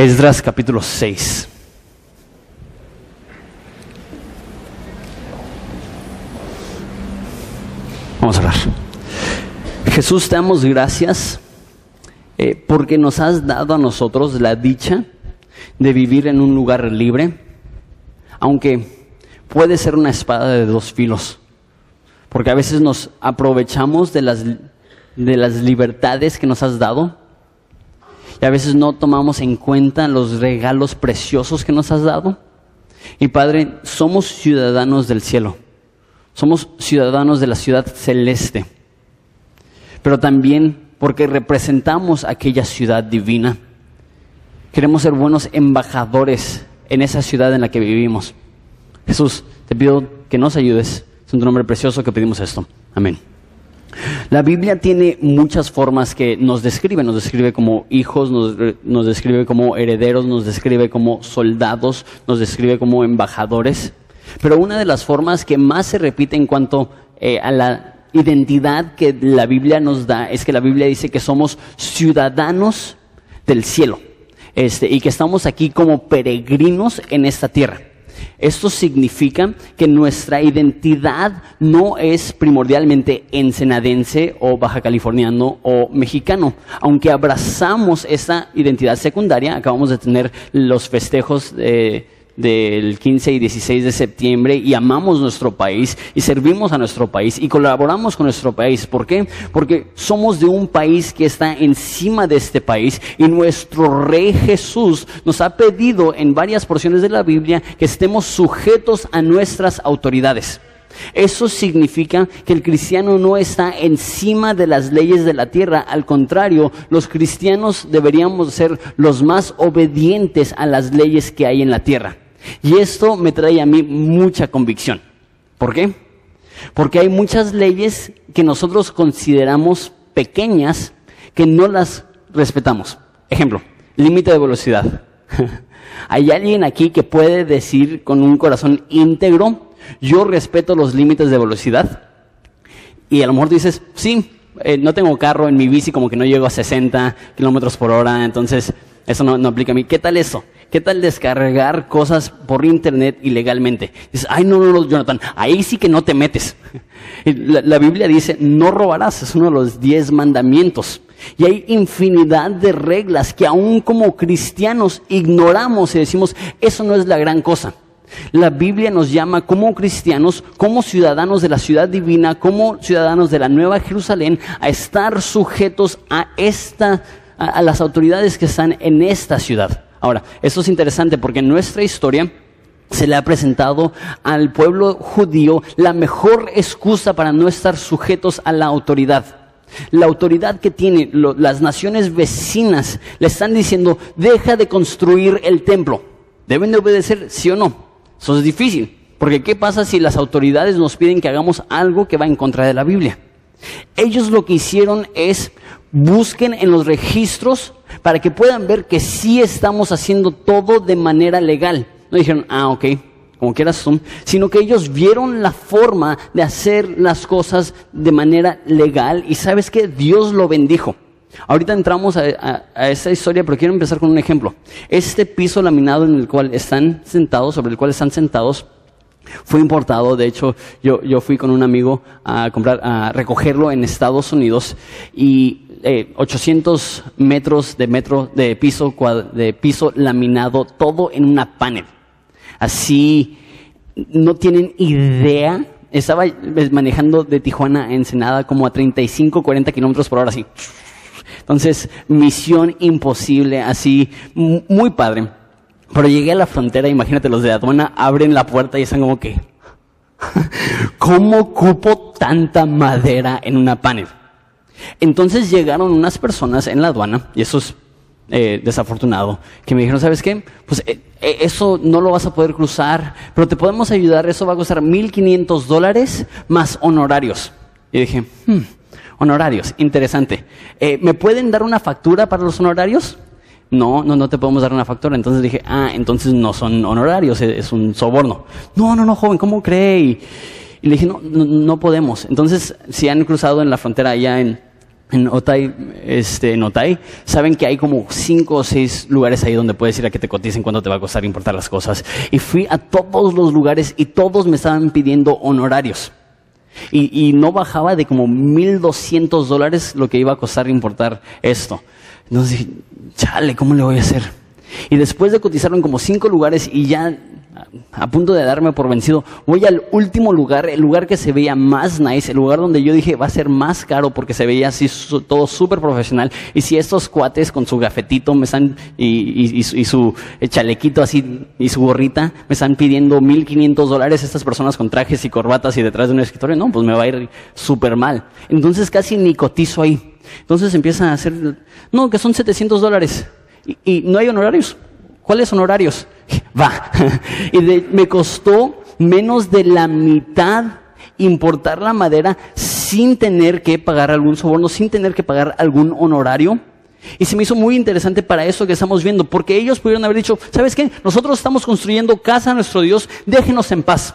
Esdras capítulo 6. Vamos a hablar. Jesús, te damos gracias eh, porque nos has dado a nosotros la dicha de vivir en un lugar libre, aunque puede ser una espada de dos filos, porque a veces nos aprovechamos de las, de las libertades que nos has dado y a veces no tomamos en cuenta los regalos preciosos que nos has dado. Y Padre, somos ciudadanos del cielo, somos ciudadanos de la ciudad celeste, pero también porque representamos aquella ciudad divina. Queremos ser buenos embajadores en esa ciudad en la que vivimos. Jesús, te pido que nos ayudes. Es un nombre precioso que pedimos esto. Amén. La Biblia tiene muchas formas que nos describe. Nos describe como hijos, nos, describe como herederos, nos describe como soldados, nos describe como embajadores. Pero una de las formas que más se repite en cuanto eh, a la identidad que la Biblia nos da es que la Biblia dice que somos ciudadanos del cielo este, y que estamos aquí como peregrinos en esta tierra. Esto significa que nuestra identidad no es primordialmente ensenadense o baja californiano o mexicano. Aunque abrazamos esa identidad secundaria, acabamos de tener los festejos de del 15 y 16 de septiembre y amamos nuestro país y servimos a nuestro país y colaboramos con nuestro país. ¿Por qué? Porque somos de un país que está encima de este país y nuestro Rey Jesús nos ha pedido en varias porciones de la Biblia que estemos sujetos a nuestras autoridades. Eso significa que el cristiano no está encima de las leyes de la tierra, al contrario, los cristianos deberíamos ser los más obedientes a las leyes que hay en la tierra. Y esto me trae a mí mucha convicción. ¿Por qué? Porque hay muchas leyes que nosotros consideramos pequeñas que no las respetamos. Ejemplo, límite de velocidad. ¿Hay alguien aquí que puede decir con un corazón íntegro, yo respeto los límites de velocidad? Y a lo mejor dices, sí, eh, no tengo carro en mi bici, como que no llego a 60 kilómetros por hora, entonces eso no, no aplica a mí. ¿Qué tal eso? ¿Qué tal descargar cosas por internet ilegalmente? Dices, ay, no, no, no, Jonathan, ahí sí que no te metes. La, Biblia dice, no robarás, es uno de los diez mandamientos. Y hay infinidad de reglas que aún como cristianos ignoramos y decimos, eso no es la gran cosa. La Biblia nos llama como cristianos, como ciudadanos de la ciudad divina, como ciudadanos de la Nueva Jerusalén, a estar sujetos a esta, a las autoridades que están en esta ciudad. Ahora, esto es interesante porque en nuestra historia se le ha presentado al pueblo judío la mejor excusa para no estar sujetos a la autoridad. La autoridad que tienen las naciones vecinas le están diciendo, deja de construir el templo. ¿Deben de obedecer, sí o no? Eso es difícil, porque ¿qué pasa si las autoridades nos piden que hagamos algo que va en contra de la Biblia? Ellos lo que hicieron es busquen en los registros para que puedan ver que sí estamos haciendo todo de manera legal. No dijeron, ah, ok, como quieras son, sino que ellos vieron la forma de hacer las cosas de manera legal y sabes que Dios lo bendijo. Ahorita entramos a, a, esta historia, pero quiero empezar con un ejemplo. Este piso laminado en el cual están sentados, sobre el cual están sentados, fue importado, de hecho, yo, yo fui con un amigo a comprar, a recogerlo en Estados Unidos y eh, 800 metros de metro de piso, de piso laminado, todo en una panel. Así, no tienen idea. Estaba manejando de Tijuana a Ensenada como a 35, 40 kilómetros por hora, así. Entonces, misión imposible, así, muy padre. Pero llegué a la frontera, imagínate, los de aduana abren la puerta y están como que, ¿cómo cupo tanta madera en una panel? Entonces llegaron unas personas en la aduana, y eso es eh, desafortunado, que me dijeron, ¿sabes qué? Pues eh, eh, eso no lo vas a poder cruzar, pero te podemos ayudar, eso va a costar 1.500 dólares más honorarios. Y dije, hmm, honorarios, interesante. ¿Me pueden dar una factura para los honorarios? No, no, no te podemos dar una factura. Entonces dije, ah, entonces no son honorarios, es, un soborno. No, no, no, joven, ¿cómo cree? Y, le dije, no, no, no, podemos. Entonces, si han cruzado en la frontera allá en, en Otay, este, en Otay, saben que hay como cinco o seis lugares ahí donde puedes ir a que te coticen cuánto te va a costar importar las cosas. Y fui a todos los lugares y todos me estaban pidiendo honorarios. Y, y no bajaba de como 1.200 dólares lo que iba a costar importar esto. Entonces dije, chale, ¿cómo le voy a hacer? Y después de cotizarlo en como cinco lugares y ya a punto de darme por vencido, voy al último lugar, el lugar que se veía más nice, el lugar donde yo dije va a ser más caro porque se veía así todo súper profesional. Y si estos cuates con su gafetito me están, y, y, su chalequito así y su gorrita me están pidiendo 1500 dólares estas personas con trajes y corbatas y detrás de un escritorio, no, pues me va a ir súper mal. Entonces casi ni cotizo ahí. Entonces empiezan a hacer, no, que son 700 dólares y, no hay honorarios. ¿Cuáles honorarios? Va. y me costó menos de la mitad importar la madera sin tener que pagar algún soborno, sin tener que pagar algún honorario. Y se me hizo muy interesante para eso que estamos viendo, porque ellos pudieron haber dicho, ¿sabes qué? Nosotros estamos construyendo casa a nuestro Dios, déjenos en paz.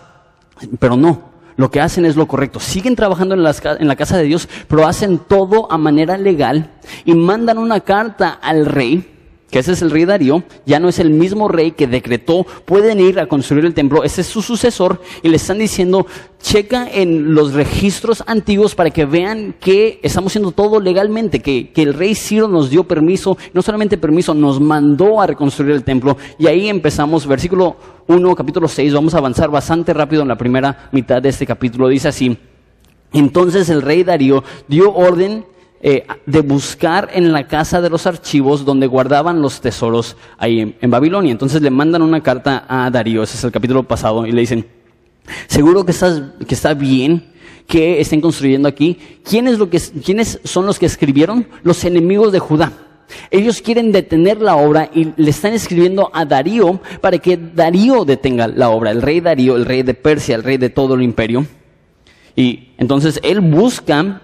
Pero no, lo que hacen es lo correcto. Siguen trabajando en, en, la casa de Dios, pero hacen todo a manera legal y mandan una carta al rey que ese es el rey Darío, ya no es el mismo rey que decretó, pueden ir a construir el templo, ese es su sucesor, y le están diciendo, checa en los registros antiguos para que vean que estamos haciendo todo legalmente, que, que el rey Ciro nos dio permiso, no solamente permiso, nos mandó a reconstruir el templo, y ahí empezamos, versículo 1, capítulo 6, vamos a avanzar bastante rápido en la primera mitad de este capítulo, dice así, entonces el rey Darío dio orden eh, de buscar en la casa de los archivos donde guardaban los tesoros ahí en, Babilonia. Entonces le mandan una carta a Darío, ese es el capítulo pasado, y le dicen, seguro que, estás, que está bien que estén construyendo aquí. ¿Quiénes, lo que, ¿Quiénes son los que escribieron? Los enemigos de Judá. Ellos quieren detener la obra y le están escribiendo a Darío para que Darío detenga la obra. El rey Darío, el rey de Persia, el rey de todo el imperio. Y entonces él busca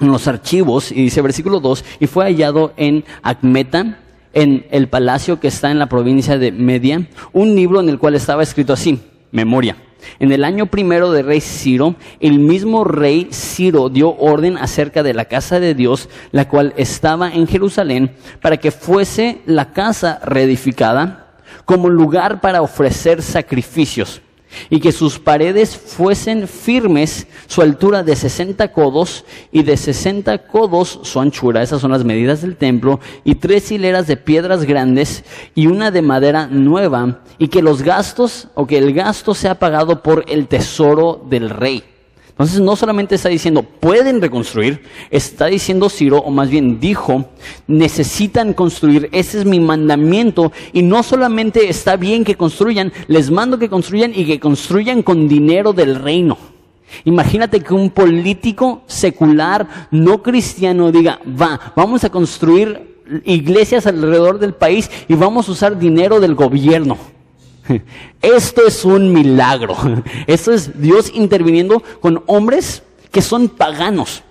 en los archivos, y dice versículo 2, y fue hallado en Acmeta, en el palacio que está en la provincia de Media, un libro en el cual estaba escrito así, memoria. En el año primero de rey Ciro, el mismo rey Ciro dio orden acerca de la casa de Dios, la cual estaba en Jerusalén, para que fuese la casa reedificada como lugar para ofrecer sacrificios y que sus paredes fuesen firmes, su altura de 60 codos y de 60 codos su anchura, esas son las medidas del templo, y tres hileras de piedras grandes y una de madera nueva, y que los gastos o que el gasto sea pagado por el tesoro del rey. Entonces no solamente está diciendo pueden reconstruir, está diciendo Ciro, o más bien dijo, necesitan construir, ese es mi mandamiento, y no solamente está bien que construyan, les mando que construyan y que construyan con dinero del reino. Imagínate que un político secular, no cristiano, diga, va, vamos a construir iglesias alrededor del país y vamos a usar dinero del gobierno. Esto es un milagro. Esto es Dios interviniendo con hombres que son paganos,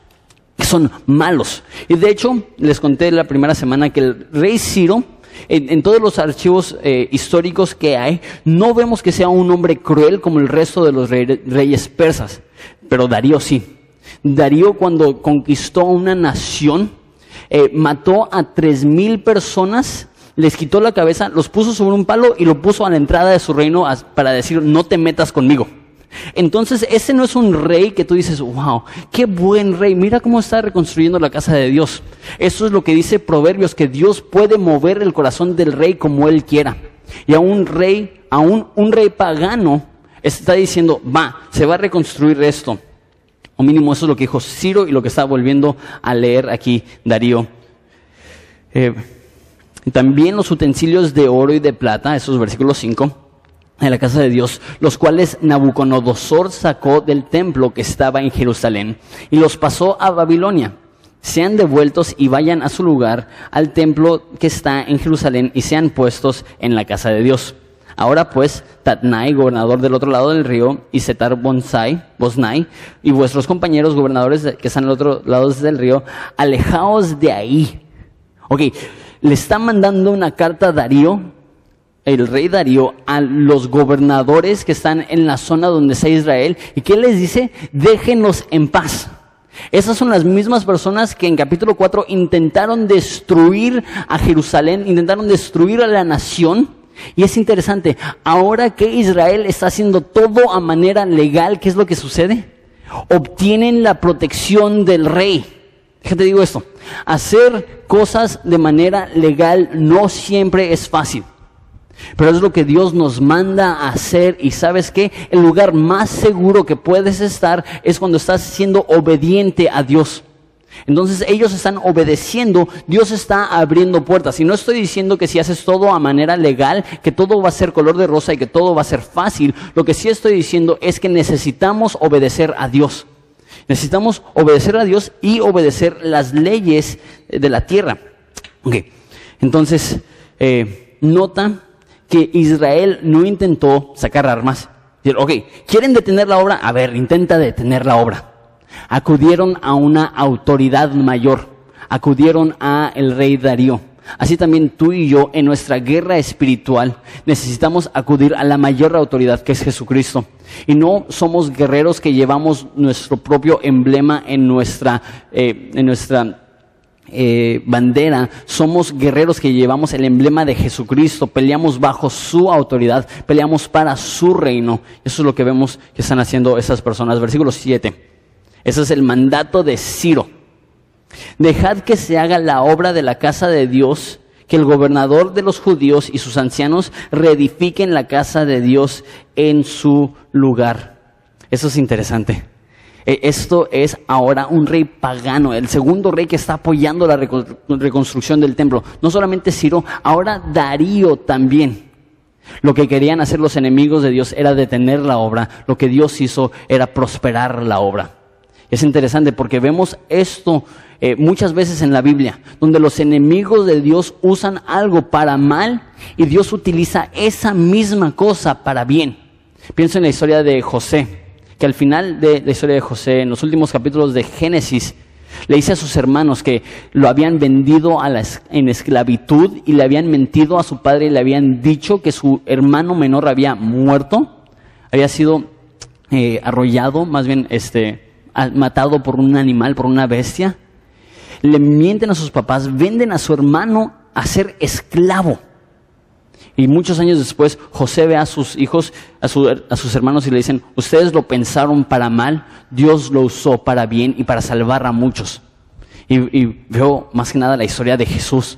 que son malos. Y de hecho, les conté la primera semana que el rey Ciro, en, todos los archivos eh, históricos que hay, no vemos que sea un hombre cruel como el resto de los reyes persas, pero Darío sí. Darío cuando conquistó una nación, eh, mató a tres mil personas les quitó la cabeza, los puso sobre un palo y lo puso a la entrada de su reino para decir, no te metas conmigo. Entonces, ese no es un rey que tú dices, wow, qué buen rey, mira cómo está reconstruyendo la casa de Dios. Eso es lo que dice Proverbios, que Dios puede mover el corazón del rey como él quiera. Y a un rey, a un, rey pagano, está diciendo, va, se va a reconstruir esto. O mínimo eso es lo que dijo Ciro y lo que está volviendo a leer aquí Darío. Eh, también los utensilios de oro y de plata, esos versículos 5, en la casa de Dios, los cuales Nabucodonosor sacó del templo que estaba en Jerusalén y los pasó a Babilonia. Sean devueltos y vayan a su lugar, al templo que está en Jerusalén, y sean puestos en la casa de Dios. Ahora pues, Tatnai, gobernador del otro lado del río, y Setar Bonsai, Bosnai, y vuestros compañeros gobernadores que están al otro lado del río, alejaos de ahí. Ok, le está mandando una carta a Darío, el rey Darío, a los gobernadores que están en la zona donde está Israel. ¿Y qué les dice? Déjenos en paz. Esas son las mismas personas que en capítulo 4 intentaron destruir a Jerusalén, intentaron destruir a la nación. Y es interesante, ahora que Israel está haciendo todo a manera legal, ¿qué es lo que sucede? Obtienen la protección del rey. Déjate digo esto, hacer cosas de manera legal no siempre es fácil. Pero es lo que Dios nos manda a hacer y sabes que el lugar más seguro que puedes estar es cuando estás siendo obediente a Dios. Entonces ellos están obedeciendo, Dios está abriendo puertas. Y no estoy diciendo que si haces todo a manera legal, que todo va a ser color de rosa y que todo va a ser fácil. Lo que sí estoy diciendo es que necesitamos obedecer a Dios. Necesitamos obedecer a Dios y obedecer las leyes de la tierra. Entonces, eh, nota que Israel no intentó sacar armas. Ok, ¿quieren detener la obra? A ver, intenta detener la obra. Acudieron a una autoridad mayor. Acudieron a el rey Darío. Así también tú y yo en nuestra guerra espiritual necesitamos acudir a la mayor autoridad que es Jesucristo. Y no somos guerreros que llevamos nuestro propio emblema en nuestra, eh, en nuestra eh, bandera, somos guerreros que llevamos el emblema de Jesucristo, peleamos bajo su autoridad, peleamos para su reino. Eso es lo que vemos que están haciendo esas personas. Versículo 7. Ese es el mandato de Ciro. Dejad que se haga la obra de la casa de Dios, que el gobernador de los judíos y sus ancianos reedifiquen la casa de Dios en su lugar. Eso es interesante. E, esto es ahora un rey pagano, el segundo rey que está apoyando la reconstrucción del templo. No solamente Ciro, ahora Darío también. Lo que querían hacer los enemigos de Dios era detener la obra, lo que Dios hizo era prosperar la obra. Es interesante porque vemos esto eh, muchas veces en la Biblia, donde los enemigos de Dios usan algo para mal y Dios utiliza esa misma cosa para bien. Pienso en la historia de José que al final de la historia de José, en los últimos capítulos de Génesis, le dice a sus hermanos que lo habían vendido a la, en esclavitud y le habían mentido a su padre y le habían dicho que su hermano menor había muerto, había sido eh, arrollado, más bien este, matado por un animal, por una bestia. Le mienten a sus papás, venden a su hermano a ser esclavo. Y muchos años después, José ve a sus hijos, a, sus hermanos y le dicen, ustedes lo pensaron para mal, Dios lo usó para bien y para salvar a muchos. Y, y veo más que nada la historia de Jesús,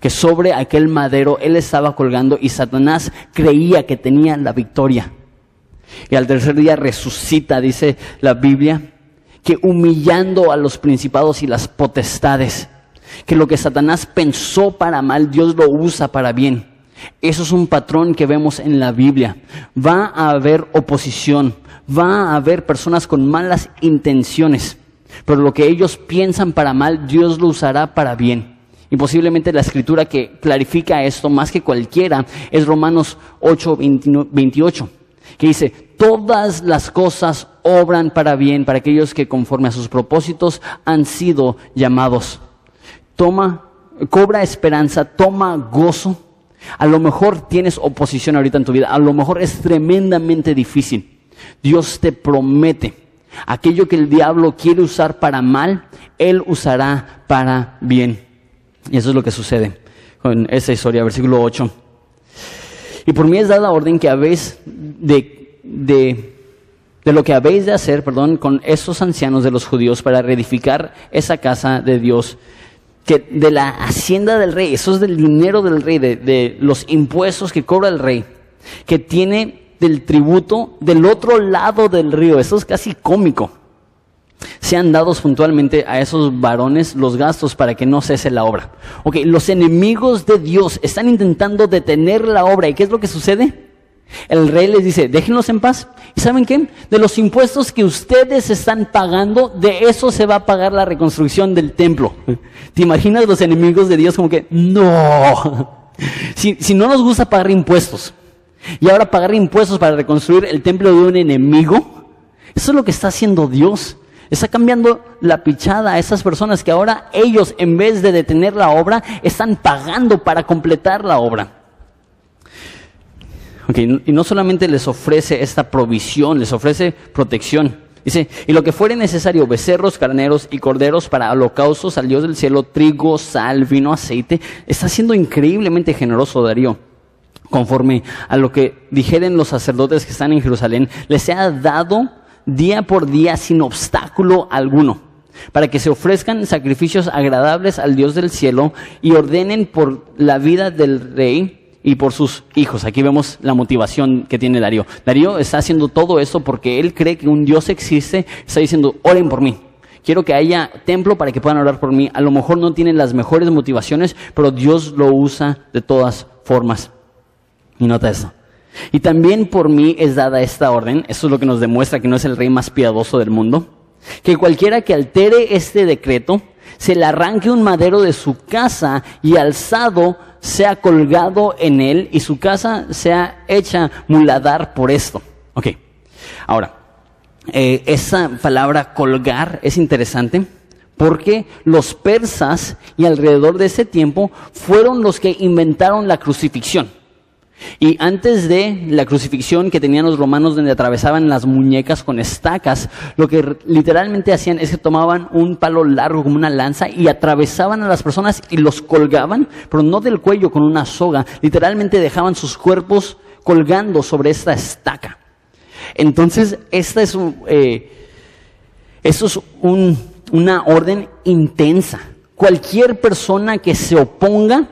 que sobre aquel madero él estaba colgando y Satanás creía que tenía la victoria. Y al tercer día resucita, dice la Biblia, que humillando a los principados y las potestades, que lo que Satanás pensó para mal, Dios lo usa para bien. Eso es un patrón que vemos en la Biblia. Va a haber oposición, va a haber personas con malas intenciones, pero lo que ellos piensan para mal, Dios lo usará para bien. Y posiblemente la escritura que clarifica esto más que cualquiera es Romanos 8, 28, que dice, todas las cosas obran para bien para aquellos que conforme a sus propósitos han sido llamados. Toma, cobra esperanza, toma gozo a lo mejor tienes oposición ahorita en tu vida, a lo mejor es tremendamente difícil. Dios te promete, aquello que el diablo quiere usar para mal, Él usará para bien. Y eso es lo que sucede con esa historia, versículo 8. Y por mí es dada orden que habéis de, de, de lo que habéis de hacer, perdón, con esos ancianos de los judíos para reedificar esa casa de Dios que de la hacienda del rey, eso es del dinero del rey, de, los impuestos que cobra el rey, que tiene del tributo del otro lado del río, eso es casi cómico. Sean dados puntualmente a esos varones los gastos para que no cese la obra. Ok, los enemigos de Dios están intentando detener la obra. ¿Y qué es lo que sucede? El rey les dice, déjenlos en paz. ¿Y saben qué? De los impuestos que ustedes están pagando, de eso se va a pagar la reconstrucción del templo. ¿Te imaginas los enemigos de Dios como que, no? Si, si no nos gusta pagar impuestos, y ahora pagar impuestos para reconstruir el templo de un enemigo, eso es lo que está haciendo Dios. Está cambiando la pichada a esas personas que ahora ellos, en vez de detener la obra, están pagando para completar la obra y no solamente les ofrece esta provisión, les ofrece protección. Dice, y lo que fuere necesario, becerros, carneros y corderos para holocaustos al Dios del cielo, trigo, sal, vino, aceite. Está siendo increíblemente generoso Darío. Conforme a lo que dijeren los sacerdotes que están en Jerusalén, les ha dado día por día sin obstáculo alguno, para que se ofrezcan sacrificios agradables al Dios del cielo y ordenen por la vida del rey y por sus hijos. Aquí vemos la motivación que tiene Darío. Darío está haciendo todo esto porque él cree que un Dios existe, está diciendo, oren por mí. Quiero que haya templo para que puedan orar por mí. A lo mejor no tienen las mejores motivaciones, pero Dios lo usa de todas formas. Y nota eso. Y también por mí es dada esta orden, eso es lo que nos demuestra que no es el rey más piadoso del mundo, que cualquiera que altere este decreto, se le arranque un madero de su casa y alzado sea colgado en él y su casa sea hecha muladar por esto. Ok, ahora, eh, esa palabra colgar es interesante porque los persas y alrededor de ese tiempo fueron los que inventaron la crucifixión. Y antes de la crucifixión que tenían los romanos donde atravesaban las muñecas con estacas, lo que literalmente hacían es que tomaban un palo largo como una lanza y atravesaban a las personas y los colgaban, pero no del cuello con una soga, literalmente dejaban sus cuerpos colgando sobre esta estaca. Entonces, esta es, eh, esto es una orden intensa. Cualquier persona que se oponga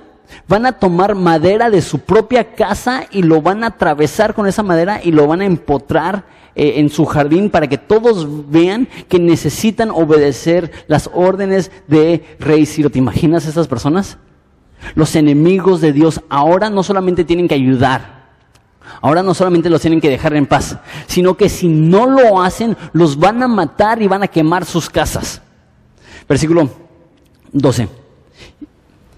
Van a tomar madera de su propia casa y lo van a atravesar con esa madera y lo van a empotrar eh, en su jardín para que todos vean que necesitan obedecer las órdenes de Rey Ciro. ¿Te imaginas a esas personas? Los enemigos de Dios ahora no solamente tienen que ayudar, Ahora no solamente los tienen que dejar en paz, sino que si no lo hacen, los van a matar y van a quemar sus casas. Versículo 12.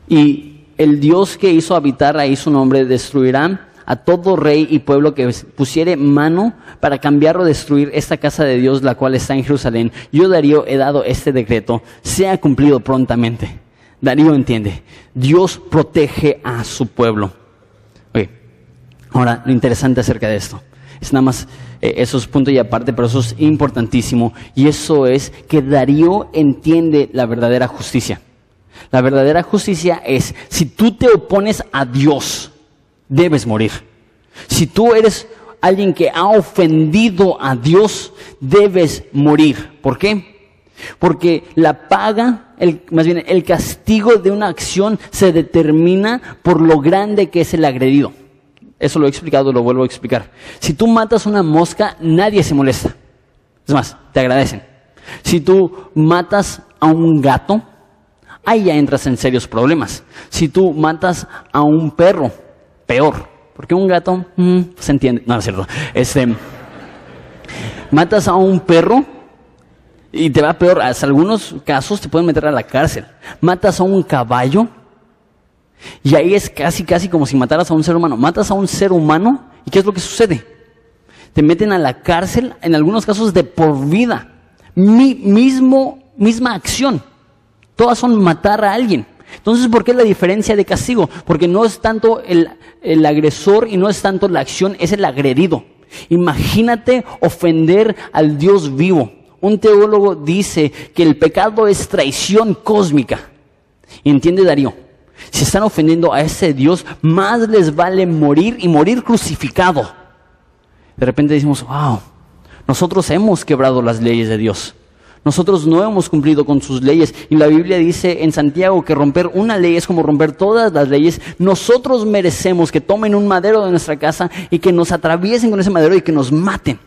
Y el Dios que hizo habitar ahí su nombre destruirá a todo rey y pueblo que pusiere mano para cambiar o destruir esta casa de Dios, la cual está en Jerusalén. Yo, Darío, he dado este decreto, sea cumplido prontamente. Darío entiende, Dios protege a su pueblo. ahora, lo interesante acerca de esto, es nada más, eh, eso es punto y aparte, pero eso es importantísimo, y eso es que Darío entiende la verdadera justicia. La verdadera justicia es, si tú te opones a Dios, debes morir. Si tú eres alguien que ha ofendido a Dios, debes morir. ¿Por qué? Porque la paga, el, más bien el castigo de una acción se determina por lo grande que es el agredido. Eso lo he explicado, lo vuelvo a explicar. Si tú matas una mosca, nadie se molesta. Es más, te agradecen. Si tú matas a un gato, ahí ya entras en serios problemas. Si tú matas a un perro, peor, porque un gato mm, se entiende, no, es cierto. Este, matas a un perro y te va peor. Hasta algunos casos te pueden meter a la cárcel. Matas a un caballo y ahí es casi, casi como si mataras a un ser humano. Matas a un ser humano y ¿qué es lo que sucede? Te meten a la cárcel, en algunos casos de por vida. Mi, mismo, misma acción. Todas son matar a alguien. Entonces, ¿por qué la diferencia de castigo? Porque no es tanto el, el agresor y no es tanto la acción, es el agredido. Imagínate ofender al Dios vivo. Un teólogo dice que el pecado es traición cósmica. ¿Y entiende Darío? Si están ofendiendo a ese Dios, más les vale morir y morir crucificado. De repente decimos, wow, nosotros hemos quebrado las leyes de Dios. Nosotros no hemos cumplido con sus leyes. Y la Biblia dice en Santiago que romper una ley es como romper todas las leyes. Nosotros merecemos que tomen un madero de nuestra casa y que nos atraviesen con ese madero y que nos maten.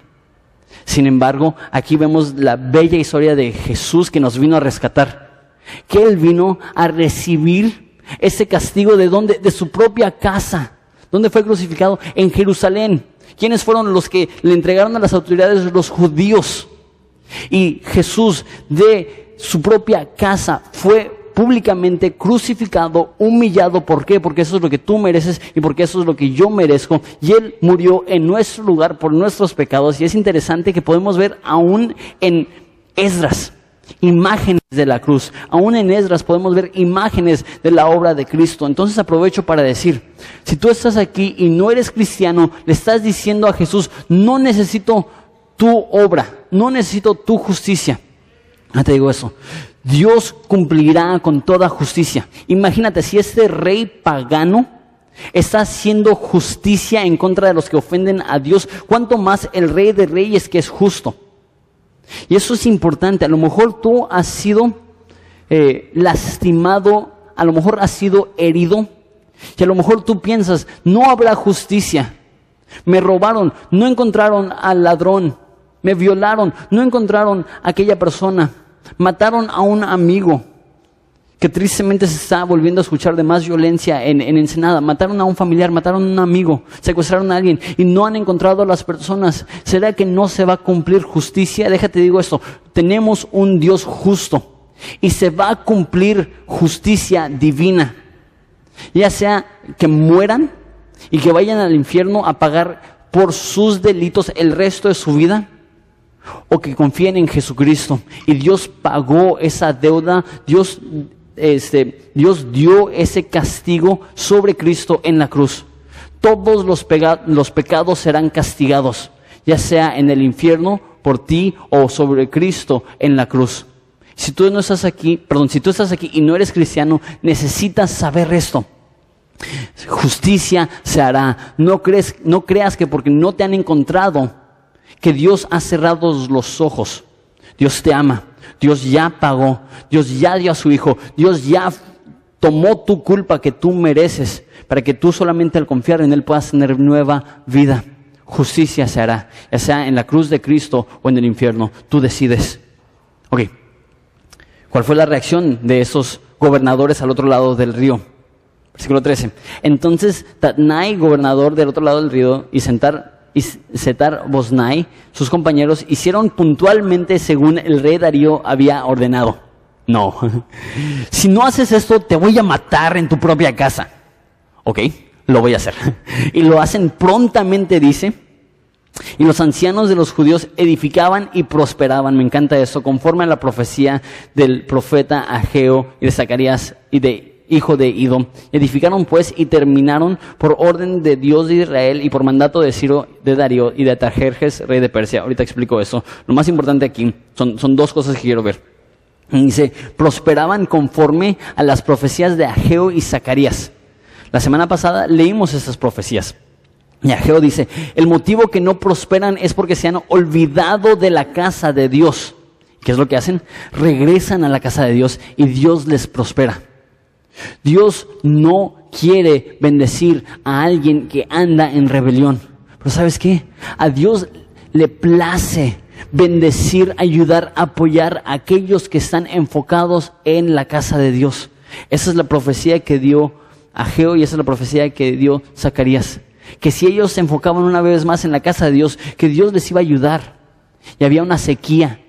Sin embargo, aquí vemos la bella historia de Jesús que nos vino a rescatar. Que Él vino a recibir ese castigo de donde, de su propia casa. ¿Dónde fue crucificado? En Jerusalén. ¿Quiénes fueron los que le entregaron a las autoridades los judíos? Y Jesús de su propia casa fue públicamente crucificado, humillado. ¿Por qué? Porque eso es lo que tú mereces y porque eso es lo que yo merezco. Y Él murió en nuestro lugar por nuestros pecados. Y es interesante que podemos ver aún en Esdras imágenes de la cruz. Aún en Esdras podemos ver imágenes de la obra de Cristo. Entonces aprovecho para decir, si tú estás aquí y no eres cristiano, le estás diciendo a Jesús, no necesito tu obra no necesito tu justicia. Ya te digo eso. Dios cumplirá con toda justicia. Imagínate si este rey pagano está haciendo justicia en contra de los que ofenden a Dios, cuánto más el rey de reyes que es justo. Y eso es importante. A lo mejor tú has sido eh, lastimado, a lo mejor has sido herido, y a lo mejor tú piensas, no habrá justicia. Me robaron, no encontraron al ladrón, me violaron, no encontraron a aquella persona, mataron a un amigo que tristemente se está volviendo a escuchar de más violencia en, en, Ensenada. Mataron a un familiar, mataron a un amigo, secuestraron a alguien y no han encontrado a las personas. ¿Será que no se va a cumplir justicia? Déjate digo esto, tenemos un Dios justo y se va a cumplir justicia divina. Ya sea que mueran y que vayan al infierno a pagar por sus delitos el resto de su vida o que confíen en Jesucristo. Y Dios pagó esa deuda, Dios, este, Dios dio ese castigo sobre Cristo en la cruz. Todos los, los pecados serán castigados, ya sea en el infierno por ti o sobre Cristo en la cruz. Si tú no estás aquí, perdón, si tú estás aquí y no eres cristiano, necesitas saber esto. Justicia se hará. No, crees, no creas que porque no te han encontrado, que Dios ha cerrado los ojos. Dios te ama. Dios ya pagó. Dios ya dio a su Hijo. Dios ya tomó tu culpa que tú mereces para que tú solamente al confiar en Él puedas tener nueva vida. Justicia se hará, ya sea en la cruz de Cristo o en el infierno. Tú decides. Ok. ¿Cuál fue la reacción de esos gobernadores al otro lado del río? Versículo 13. Entonces Tatnai, gobernador del otro lado del río, y Sentar, y Setar Bosnai, sus compañeros, hicieron puntualmente según el rey Darío había ordenado. No. si no haces esto, te voy a matar en tu propia casa. Ok, lo voy a hacer. y lo hacen prontamente, dice. Y los ancianos de los judíos edificaban y prosperaban. Me encanta eso, conforme a la profecía del profeta Ageo y de Zacarías y de hijo de Ido. Edificaron pues y terminaron por orden de Dios de Israel y por mandato de Ciro de Darío y de Atajerjes, rey de Persia. Ahorita explico eso. Lo más importante aquí son, son dos cosas que quiero ver. dice, prosperaban conforme a las profecías de Ageo y Zacarías. La semana pasada leímos esas profecías. Y Ageo dice, el motivo que no prosperan es porque se han olvidado de la casa de Dios. ¿Qué es lo que hacen? Regresan a la casa de Dios y Dios les prospera. Dios no quiere bendecir a alguien que anda en rebelión. Pero ¿sabes qué? A Dios le place bendecir, ayudar, apoyar a aquellos que están enfocados en la casa de Dios. Esa es la profecía que dio Ageo y esa es la profecía que dio Zacarías. Que si ellos se enfocaban una vez más en la casa de Dios, que Dios les iba a ayudar. Y había una sequía.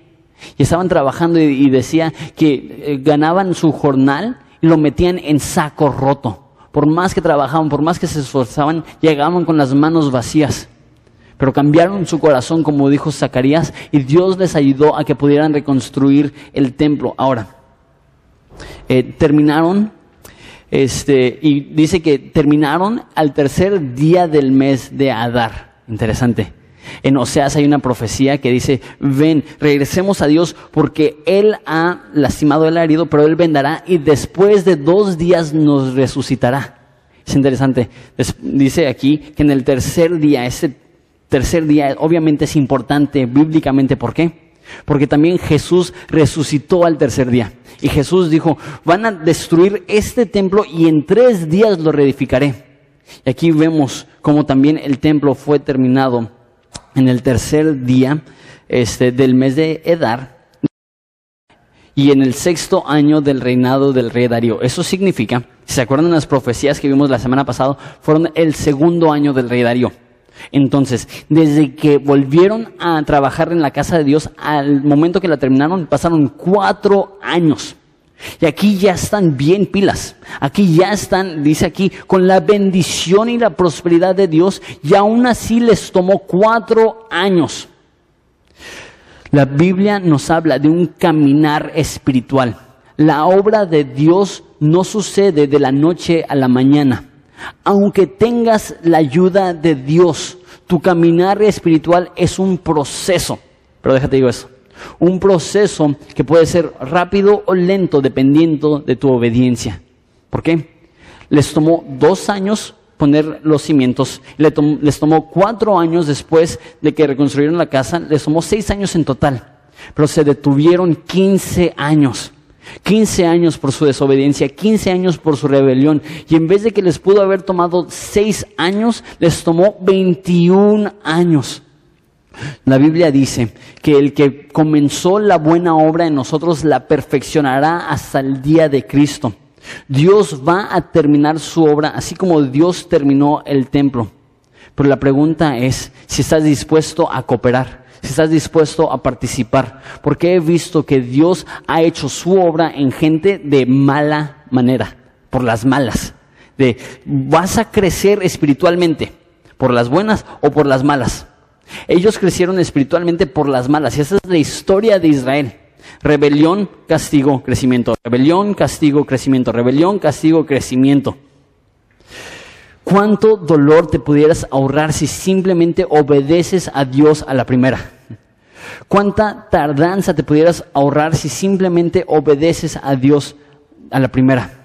Y estaban trabajando y, decía que eh, ganaban su jornal lo metían en saco roto. Por más que trabajaban, por más que se esforzaban, llegaban con las manos vacías. Pero cambiaron su corazón, como dijo Zacarías, y Dios les ayudó a que pudieran reconstruir el templo. Ahora, eh, terminaron, este, y dice que terminaron al tercer día del mes de Adar. Interesante. En Oseas hay una profecía que dice, ven, regresemos a Dios porque Él ha lastimado el herido, pero Él vendrá y después de dos días nos resucitará. Es interesante. dice aquí que en el tercer día, ese tercer día obviamente es importante bíblicamente. ¿Por qué? Porque también Jesús resucitó al tercer día. Y Jesús dijo, van a destruir este templo y en tres días lo reedificaré. Y aquí vemos cómo también el templo fue terminado en el tercer día este, del mes de Edar y en el sexto año del reinado del rey Darío. Eso significa, si se acuerdan las profecías que vimos la semana pasada, fueron el segundo año del rey Darío. Entonces, desde que volvieron a trabajar en la casa de Dios, al momento que la terminaron, pasaron cuatro años. Y aquí ya están bien pilas. Aquí ya están, dice aquí, con la bendición y la prosperidad de Dios. Y aún así les tomó cuatro años. La Biblia nos habla de un caminar espiritual. La obra de Dios no sucede de la noche a la mañana. Aunque tengas la ayuda de Dios, tu caminar espiritual es un proceso. Pero déjate digo eso. Un proceso que puede ser rápido o lento dependiendo de tu obediencia. ¿Por qué? Les tomó dos años poner los cimientos. Les tomó cuatro años después de que reconstruyeron la casa. Les tomó seis años en total. Pero se detuvieron 15 años. 15 años por su desobediencia, 15 años por su rebelión. Y en vez de que les pudo haber tomado 6 años, les tomó 21 años. La Biblia dice que el que comenzó la buena obra en nosotros la perfeccionará hasta el día de Cristo. Dios va a terminar su obra así como Dios terminó el templo. Pero la pregunta es si estás dispuesto a cooperar, si estás dispuesto a participar, porque he visto que Dios ha hecho su obra en gente de mala manera, por las malas. De vas a crecer espiritualmente, por las buenas o por las malas. Ellos crecieron espiritualmente por las malas, y esa es la historia de Israel. Rebelión, castigo, crecimiento. Rebelión, castigo, crecimiento. Rebelión, castigo, crecimiento. ¿Cuánto dolor te pudieras ahorrar si simplemente obedeces a Dios a la primera? ¿Cuánta tardanza te pudieras ahorrar si simplemente obedeces a Dios a la primera?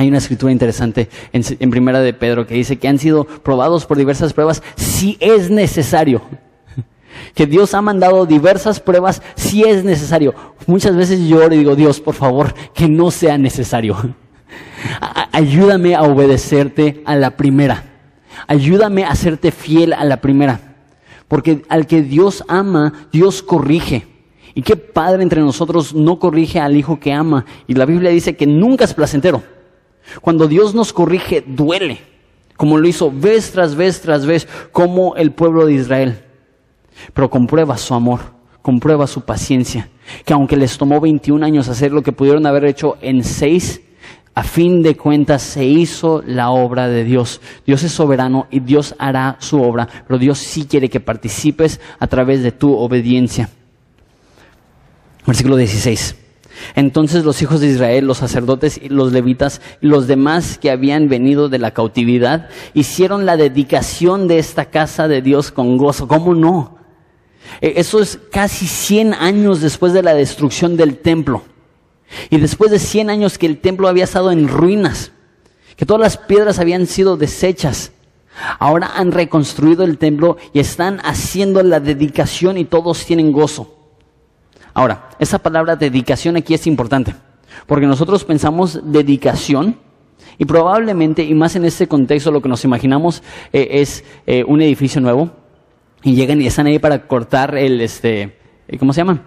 Hay una escritura interesante en, en Primera de Pedro que dice que han sido probados por diversas pruebas si es necesario que Dios ha mandado diversas pruebas si es necesario. Muchas veces yo y digo, Dios, por favor, que no sea necesario. Ayúdame a obedecerte a la primera. Ayúdame a serte fiel a la primera. Porque al que Dios ama, Dios corrige. Y qué padre entre nosotros no corrige al hijo que ama. Y la Biblia dice que nunca es placentero. Cuando Dios nos corrige, duele. Como lo hizo vez tras vez tras vez, como el pueblo de Israel pero comprueba su amor, comprueba su paciencia, que aunque les tomó 21 años hacer lo que pudieron haber hecho en seis, a fin de cuentas se hizo la obra de Dios. Dios es soberano y Dios hará su obra, pero Dios sí quiere que participes a través de tu obediencia. Versículo 16. Entonces los hijos de Israel, los sacerdotes y los levitas y los demás que habían venido de la cautividad, hicieron la dedicación de esta casa de Dios con gozo. ¿Cómo no? E, eso es casi 100 años después de la destrucción del templo. Y después de 100 años que el templo había estado en ruinas, que todas las piedras habían sido deshechas, ahora han reconstruido el templo y están haciendo la dedicación y todos tienen gozo. Ahora, esa palabra dedicación aquí es importante, porque nosotros pensamos dedicación y probablemente, y más en este contexto, lo que nos imaginamos eh, es eh, un edificio nuevo, y llegan y están ahí para cortar el, este, ¿cómo se llama?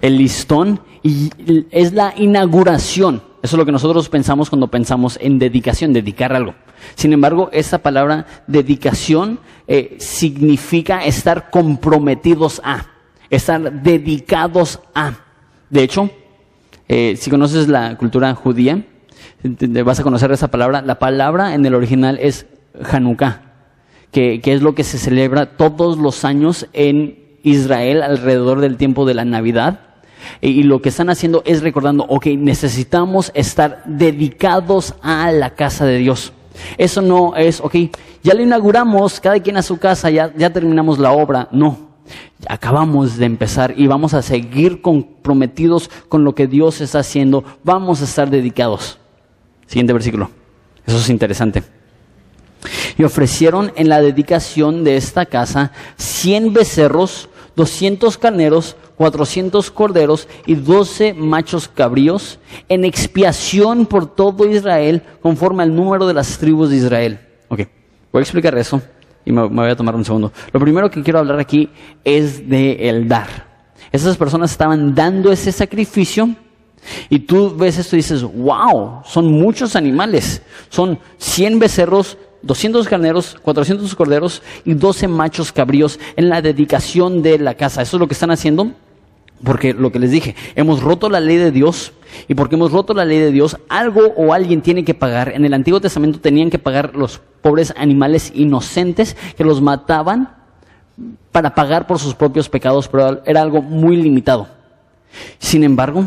El listón y es la inauguración. Eso es lo que nosotros pensamos cuando pensamos en dedicación, dedicar algo. Sin embargo, esa palabra dedicación eh, significa estar comprometidos a, estar dedicados a. De hecho, eh, si conoces la cultura judía, vas a conocer esa palabra. La palabra en el original es Hanukkah que, es lo que se celebra todos los años en Israel alrededor del tiempo de la Navidad. Y lo que están haciendo es recordando, ok, necesitamos estar dedicados a la casa de Dios. Eso no es, ok, ya lo inauguramos, cada quien a su casa, ya, ya terminamos la obra. No, acabamos de empezar y vamos a seguir comprometidos con lo que Dios está haciendo. Vamos a estar dedicados. Siguiente versículo. Eso es interesante. Y ofrecieron en la dedicación de esta casa cien becerros, doscientos carneros, cuatrocientos corderos y doce machos cabríos en expiación por todo Israel conforme al número de las tribus de Israel. Ok, voy a explicar eso y me, voy a tomar un segundo. Lo primero que quiero hablar aquí es de el dar. Esas personas estaban dando ese sacrificio y tú ves esto y dices, wow, son muchos animales. Son 100 becerros, 200 carneros, 400 corderos y 12 machos cabríos en la dedicación de la casa. Eso es lo que están haciendo porque lo que les dije, hemos roto la ley de Dios y porque hemos roto la ley de Dios, algo o alguien tiene que pagar. En el Antiguo Testamento tenían que pagar los pobres animales inocentes que los mataban para pagar por sus propios pecados, pero era algo muy limitado. Sin embargo,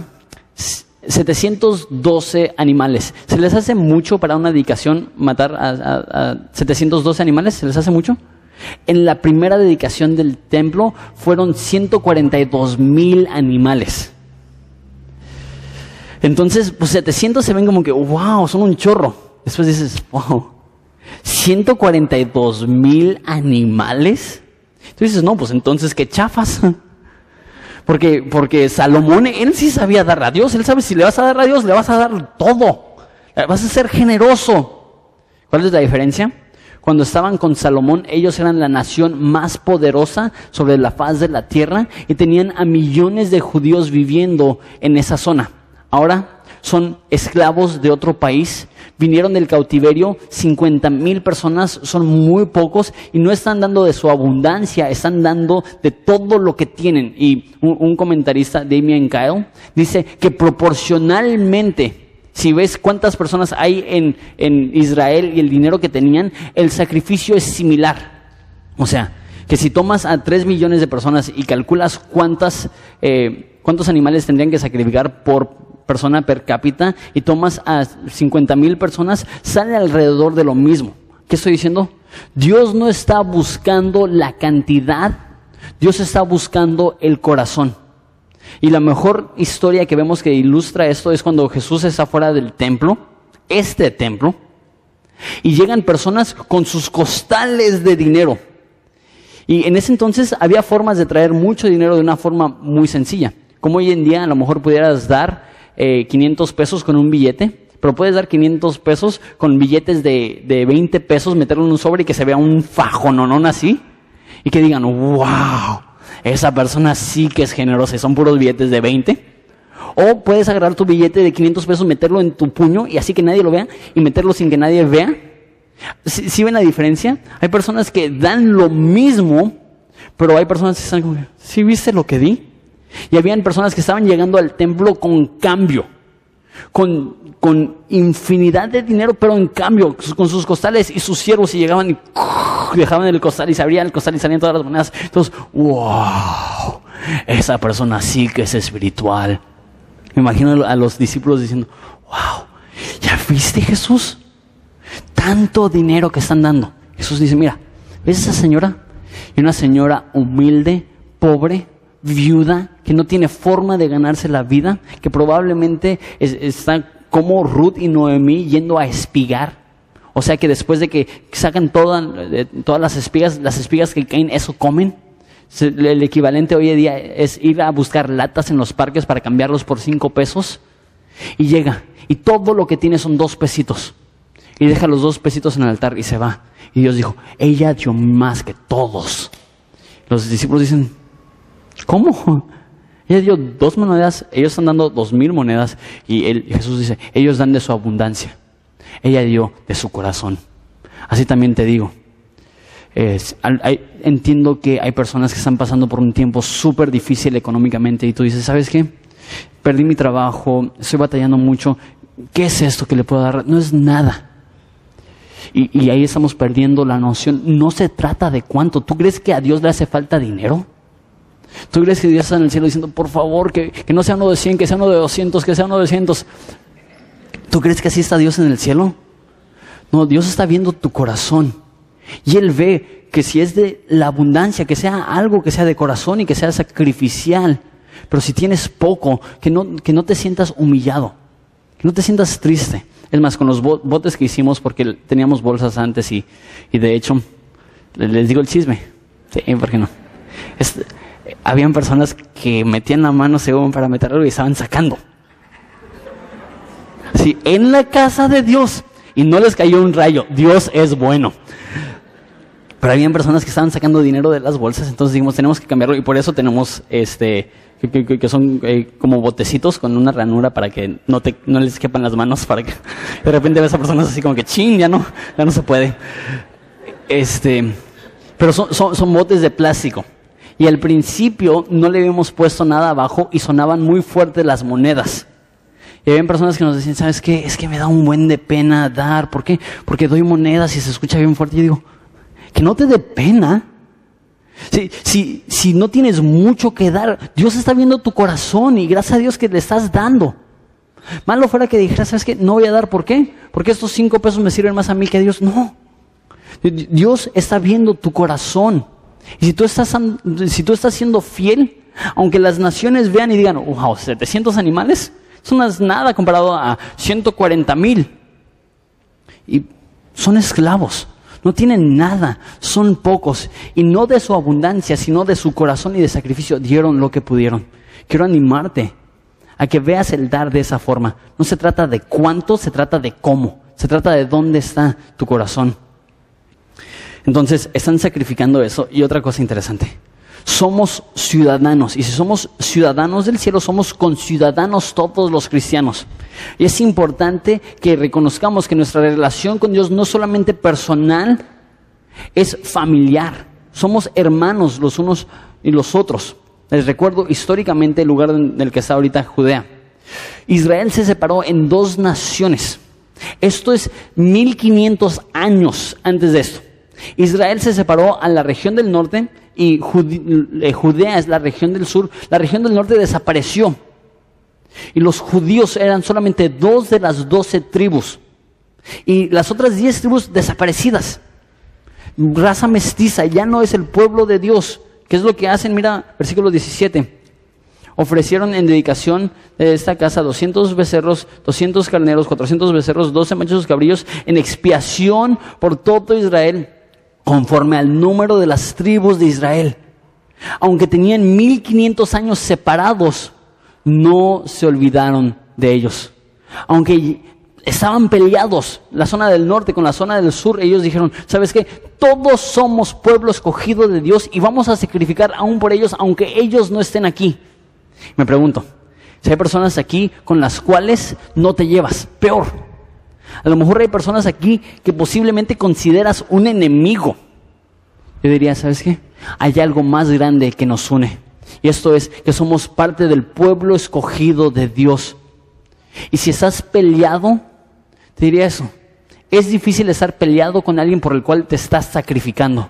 712 animales. ¿Se les hace mucho para una dedicación matar a, 712 animales? ¿Se les hace mucho? En la primera dedicación del templo fueron 142 mil animales. Entonces, pues 700 se ven como que, wow, son un chorro. Después dices, wow, 142 mil animales. Tú dices, no, pues entonces qué chafas. Porque, porque Salomón, él sí sabía dar a Dios. Él sabe si le vas a dar a Dios, le vas a dar todo. Vas a ser generoso. ¿Cuál es la diferencia? Cuando estaban con Salomón, ellos eran la nación más poderosa sobre la faz de la tierra y tenían a millones de judíos viviendo en esa zona. Ahora son esclavos de otro país, vinieron del cautiverio, 50 mil personas, son muy pocos y no están dando de su abundancia, están dando de todo lo que tienen. Y un, comentarista, Damien Kyle, dice que proporcionalmente, si ves cuántas personas hay en, en Israel y el dinero que tenían, el sacrificio es similar. O sea, que si tomas a 3 millones de personas y calculas cuántas, eh, cuántos animales tendrían que sacrificar por persona per cápita y tomas a 50 mil personas, sale alrededor de lo mismo. ¿Qué estoy diciendo? Dios no está buscando la cantidad, Dios está buscando el corazón. Y la mejor historia que vemos que ilustra esto es cuando Jesús está fuera del templo, este templo, y llegan personas con sus costales de dinero. Y en ese entonces había formas de traer mucho dinero de una forma muy sencilla. Como hoy en día a lo mejor pudieras dar 500 eh, pesos con un billete, pero puedes dar 500 pesos con billetes de, de 20 pesos, meterlo en un sobre y que se vea un no así, y que digan, wow, esa persona sí que es generosa y son puros billetes de 20. O puedes agarrar tu billete de 500 pesos, meterlo en tu puño y así que nadie lo vea y meterlo sin que nadie vea. ¿Sí, ven la diferencia? Hay personas que dan lo mismo, pero hay personas que están como, ¿sí viste lo que di? Y habían personas que estaban llegando al templo con cambio, con, con infinidad de dinero, pero en cambio, con sus costales y sus siervos y llegaban y dejaban el costal y se abría el costal y salían todas las monedas. Entonces, wow, esa persona sí que es espiritual. Me imagino a los discípulos diciendo, wow, ¿ya viste Jesús? Tanto dinero que están dando. Jesús dice, mira, ¿ves esa señora? Y una señora humilde, pobre, viuda que no tiene forma de ganarse la vida, que probablemente está como Ruth y Noemí yendo a espigar. O sea que después de que sacan todas las espigas, las espigas que caen, eso comen. El equivalente hoy en día es ir a buscar latas en los parques para cambiarlos por cinco pesos. Y llega, y todo lo que tiene son dos pesitos. Y deja los dos pesitos en el altar y se va. Y Dios dijo, ella dio más que todos. Los discípulos dicen, ¿Cómo? Ella dio dos monedas, ellos están dando dos mil monedas y Jesús dice, ellos dan de su abundancia. Ella dio de su corazón. Así también te digo. entiendo que hay personas que están pasando por un tiempo súper difícil económicamente y tú dices, ¿sabes qué? Perdí mi trabajo, estoy batallando mucho. ¿Qué es esto que le puedo dar? No es nada. Y, y ahí estamos perdiendo la noción. No se trata de cuánto. ¿Tú crees que a Dios le hace falta dinero? ¿Tú crees que Dios está en el cielo diciendo, por favor, que, no sea uno de 100, que sea uno de 200, que sea uno de 200? ¿Tú crees que así está Dios en el cielo? No, Dios está viendo tu corazón. Y Él ve que si es de la abundancia, que sea algo que sea de corazón y que sea sacrificial. Pero si tienes poco, que no, que no te sientas humillado, que no te sientas triste. Es más, con los botes que hicimos, porque teníamos bolsas antes y, y de hecho, les digo el chisme. Sí, ¿por qué no? Habían personas que metían la mano según para meterlo y estaban sacando. Sí, en la casa de Dios. Y no les cayó un rayo. Dios es bueno. Pero habían personas que estaban sacando dinero de las bolsas, entonces dijimos, tenemos que cambiarlo y por eso tenemos este que, son eh, como botecitos con una ranura para que no te no les quepan las manos para que de repente ves a personas así como que ching, ya no, ya no se puede. Este, pero son, son botes de plástico. Y al principio no le habíamos puesto nada abajo y sonaban muy fuertes las monedas. Y había personas que nos decían, ¿sabes qué? Es que me da un buen de pena dar. ¿Por qué? Porque doy monedas y se escucha bien fuerte. Y digo, que no te dé pena. Si, si, si no tienes mucho que dar, Dios está viendo tu corazón y gracias a Dios que le estás dando. Malo fuera que dijeras, ¿sabes qué? No voy a dar, ¿por qué? Porque estos cinco pesos me sirven más a mí que a Dios. No. Dios está viendo tu corazón. Y si tú estás, si tú estás siendo fiel, aunque las naciones vean y digan, wow, 700 animales, eso no es nada comparado a 140 mil. Y son esclavos, no tienen nada, son pocos. Y no de su abundancia, sino de su corazón y de sacrificio dieron lo que pudieron. Quiero animarte a que veas el dar de esa forma. No se trata de cuánto, se trata de cómo. Se trata de dónde está tu corazón. Entonces, están sacrificando eso. Y otra cosa interesante, somos ciudadanos. Y si somos ciudadanos del cielo, somos conciudadanos todos los cristianos. Y es importante que reconozcamos que nuestra relación con Dios no es solamente personal, es familiar. Somos hermanos los unos y los otros. Les recuerdo históricamente el lugar en el que está ahorita Judea. Israel se separó en dos naciones. Esto es 1500 años antes de esto. Israel se separó a la región del norte y eh, Judea es la región del sur. La región del norte desapareció. Y los judíos eran solamente dos de las doce tribus. Y las otras diez tribus desaparecidas. Raza mestiza, ya no es el pueblo de Dios. ¿Qué es lo que hacen? Mira, versículo 17. Ofrecieron en dedicación de esta casa 200 becerros, 200 carneros, 400 becerros, 12 machos cabrillos en expiación por todo Israel conforme al número de las tribus de Israel. Aunque tenían 1500 años separados, no se olvidaron de ellos. Aunque estaban peleados la zona del norte con la zona del sur, ellos dijeron, ¿sabes qué? Todos somos pueblo escogido de Dios y vamos a sacrificar aún por ellos, aunque ellos no estén aquí. Me pregunto, si hay personas aquí con las cuales no te llevas, peor, a lo mejor hay personas aquí que posiblemente consideras un enemigo. Yo diría, ¿sabes qué? Hay algo más grande que nos une. Y esto es que somos parte del pueblo escogido de Dios. Y si estás peleado, te diría eso. Es difícil estar peleado con alguien por el cual te estás sacrificando.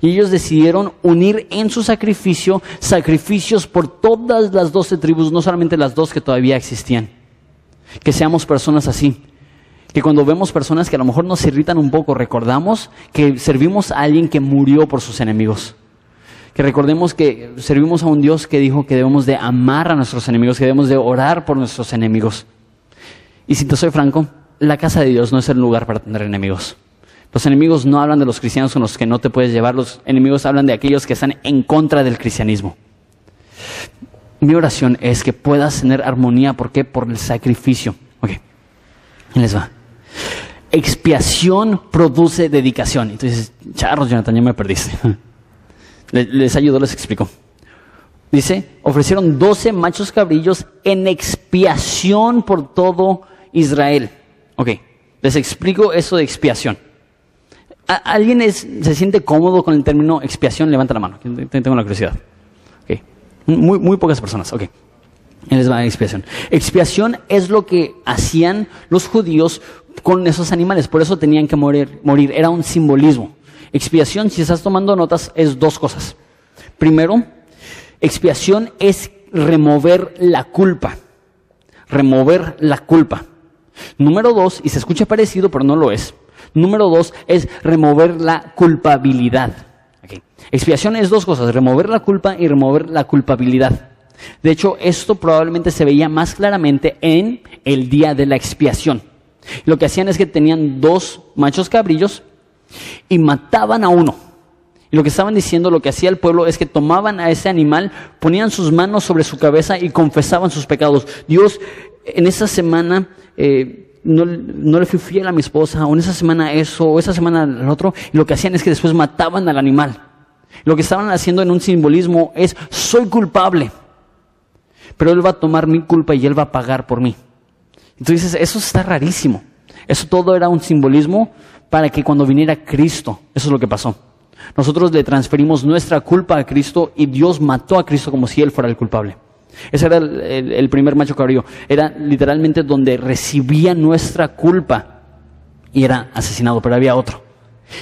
Y ellos decidieron unir en su sacrificio sacrificios por todas las doce tribus, no solamente las dos que todavía existían. Que seamos personas así, que cuando vemos personas que a lo mejor nos irritan un poco, recordamos que servimos a alguien que murió por sus enemigos. Que recordemos que servimos a un Dios que dijo que debemos de amar a nuestros enemigos, que debemos de orar por nuestros enemigos. Y si te soy franco, la casa de Dios no es el lugar para tener enemigos. Los enemigos no hablan de los cristianos con los que no te puedes llevar, los enemigos hablan de aquellos que están en contra del cristianismo. Mi oración es que puedas tener armonía, ¿por qué? Por el sacrificio. Ok, les va. Expiación produce dedicación. Entonces, charros, Jonathan, ya me perdiste. Les ayudo, les explico. Dice, ofrecieron 12 machos cabrillos en expiación por todo Israel. Ok, les explico eso de expiación. ¿Alguien se siente cómodo con el término expiación? Levanta la mano, tengo la curiosidad. Okay. Muy, muy pocas personas, ok. Les va a expiación. Expiación es lo que hacían los judíos con esos animales, por eso tenían que morir, morir. Era un simbolismo. Expiación, si estás tomando notas, es dos cosas. Primero, expiación es remover la culpa. Remover la culpa. Número dos, y se escucha parecido, pero no lo es. Número dos es remover la culpabilidad. Expiación es dos cosas, remover la culpa y remover la culpabilidad. De hecho, esto probablemente se veía más claramente en el día de la expiación. Lo que hacían es que tenían dos machos cabrillos y mataban a uno. Y lo que estaban diciendo, lo que hacía el pueblo es que tomaban a ese animal, ponían sus manos sobre su cabeza y confesaban sus pecados. Dios, en esa semana eh, no, le fui fiel a mi esposa, o en esa semana eso, o esa semana el otro. Y lo que hacían es que después mataban al animal. Lo que estaban haciendo en un simbolismo es, soy culpable, pero Él va a tomar mi culpa y Él va a pagar por mí. Entonces, eso está rarísimo. Eso todo era un simbolismo para que cuando viniera Cristo, eso es lo que pasó. Nosotros le transferimos nuestra culpa a Cristo y Dios mató a Cristo como si Él fuera el culpable. Ese era el, primer macho cabrío. Era literalmente donde recibía nuestra culpa y era asesinado, pero había otro.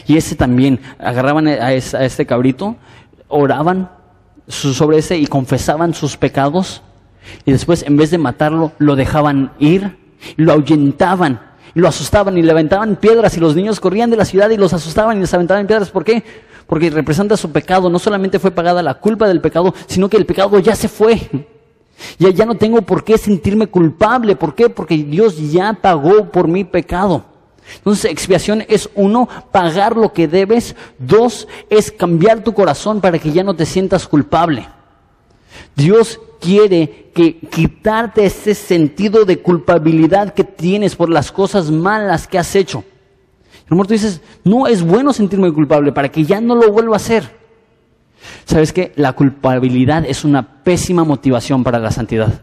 Y ese también, agarraban a, este cabrito, oraban sobre ese y confesaban sus pecados y después en vez de matarlo lo dejaban ir lo ahuyentaban lo asustaban y le aventaban piedras y los niños corrían de la ciudad y los asustaban y les aventaban piedras. ¿Por qué? Porque representa su pecado. No solamente fue pagada la culpa del pecado, sino que el pecado ya se fue. Ya, ya no tengo por qué sentirme culpable. ¿Por qué? Porque Dios ya pagó por mi pecado. Entonces, expiación es uno, pagar lo que debes. Dos, es cambiar tu corazón para que ya no te sientas culpable. Dios quiere que quitarte ese sentido de culpabilidad que tienes por las cosas malas que has hecho. Tú dices, no es bueno sentirme culpable para que ya no lo vuelva a hacer. ¿Sabes qué? La culpabilidad es una pésima motivación para la santidad.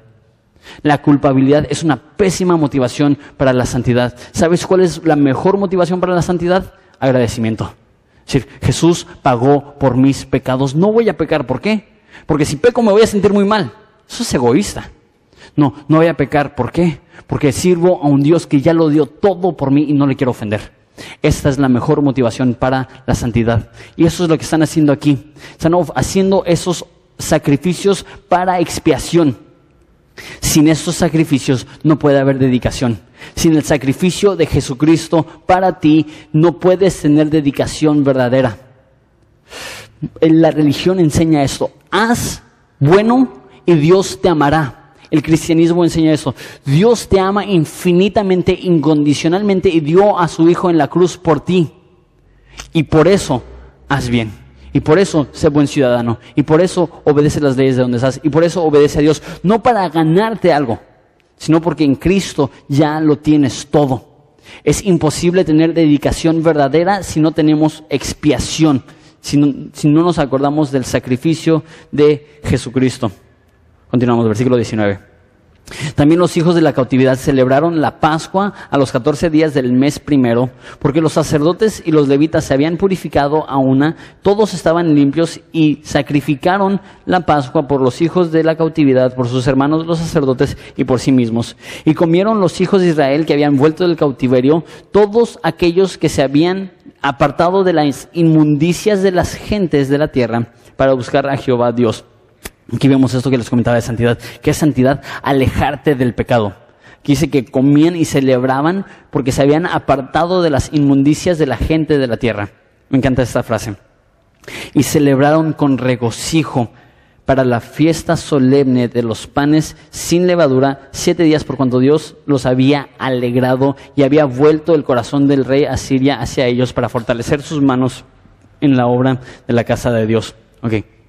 La culpabilidad es una pésima motivación para la santidad. ¿Sabes cuál es la mejor motivación para la santidad? Agradecimiento. Es decir, Jesús pagó por mis pecados. No voy a pecar. ¿Por qué? Porque si peco me voy a sentir muy mal. Eso es egoísta. No, no voy a pecar. ¿Por qué? Porque sirvo a un Dios que ya lo dio todo por mí y no le quiero ofender. Esta es la mejor motivación para la santidad. Y eso es lo que están haciendo aquí. Están haciendo esos sacrificios para expiación. Sin estos sacrificios no puede haber dedicación. Sin el sacrificio de Jesucristo para ti no puedes tener dedicación verdadera. La religión enseña esto. Haz bueno y Dios te amará. El cristianismo enseña eso. Dios te ama infinitamente, incondicionalmente y dio a su Hijo en la cruz por ti. Y por eso haz bien. Y por eso sé buen ciudadano. Y por eso obedece las leyes de donde estás. Y por eso obedece a Dios. No para ganarte algo, sino porque en Cristo ya lo tienes todo. Es imposible tener dedicación verdadera si no tenemos expiación, si no, si no nos acordamos del sacrificio de Jesucristo. Continuamos, versículo 19. También los hijos de la cautividad celebraron la Pascua a los catorce días del mes primero, porque los sacerdotes y los levitas se habían purificado a una, todos estaban limpios y sacrificaron la Pascua por los hijos de la cautividad, por sus hermanos los sacerdotes y por sí mismos. Y comieron los hijos de Israel que habían vuelto del cautiverio, todos aquellos que se habían apartado de las inmundicias de las gentes de la tierra para buscar a Jehová Dios. Aquí vemos esto que les comentaba de santidad. ¿Qué es santidad? Alejarte del pecado. Aquí dice que comían y celebraban porque se habían apartado de las inmundicias de la gente de la tierra. Me encanta esta frase. Y celebraron con regocijo para la fiesta solemne de los panes sin levadura siete días por cuanto Dios los había alegrado y había vuelto el corazón del rey Asiria hacia ellos para fortalecer sus manos en la obra de la casa de Dios. Okay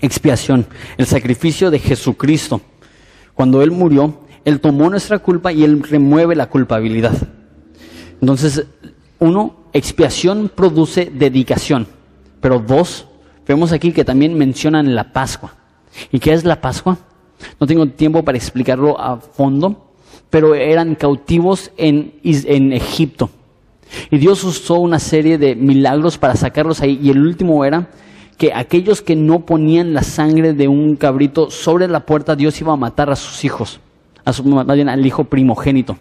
expiación, el sacrificio de Jesucristo. Cuando Él murió, Él tomó nuestra culpa y Él remueve la culpabilidad. Entonces, uno, expiación produce dedicación. Pero dos, vemos aquí que también mencionan la Pascua. ¿Y qué es la Pascua? No tengo tiempo para explicarlo a fondo, pero eran cautivos en, en Egipto. Y Dios usó una serie de milagros para sacarlos ahí. Y el último era que aquellos que no ponían la sangre de un cabrito sobre la puerta, Dios iba a matar a sus hijos, a su, más bien al hijo primogénito.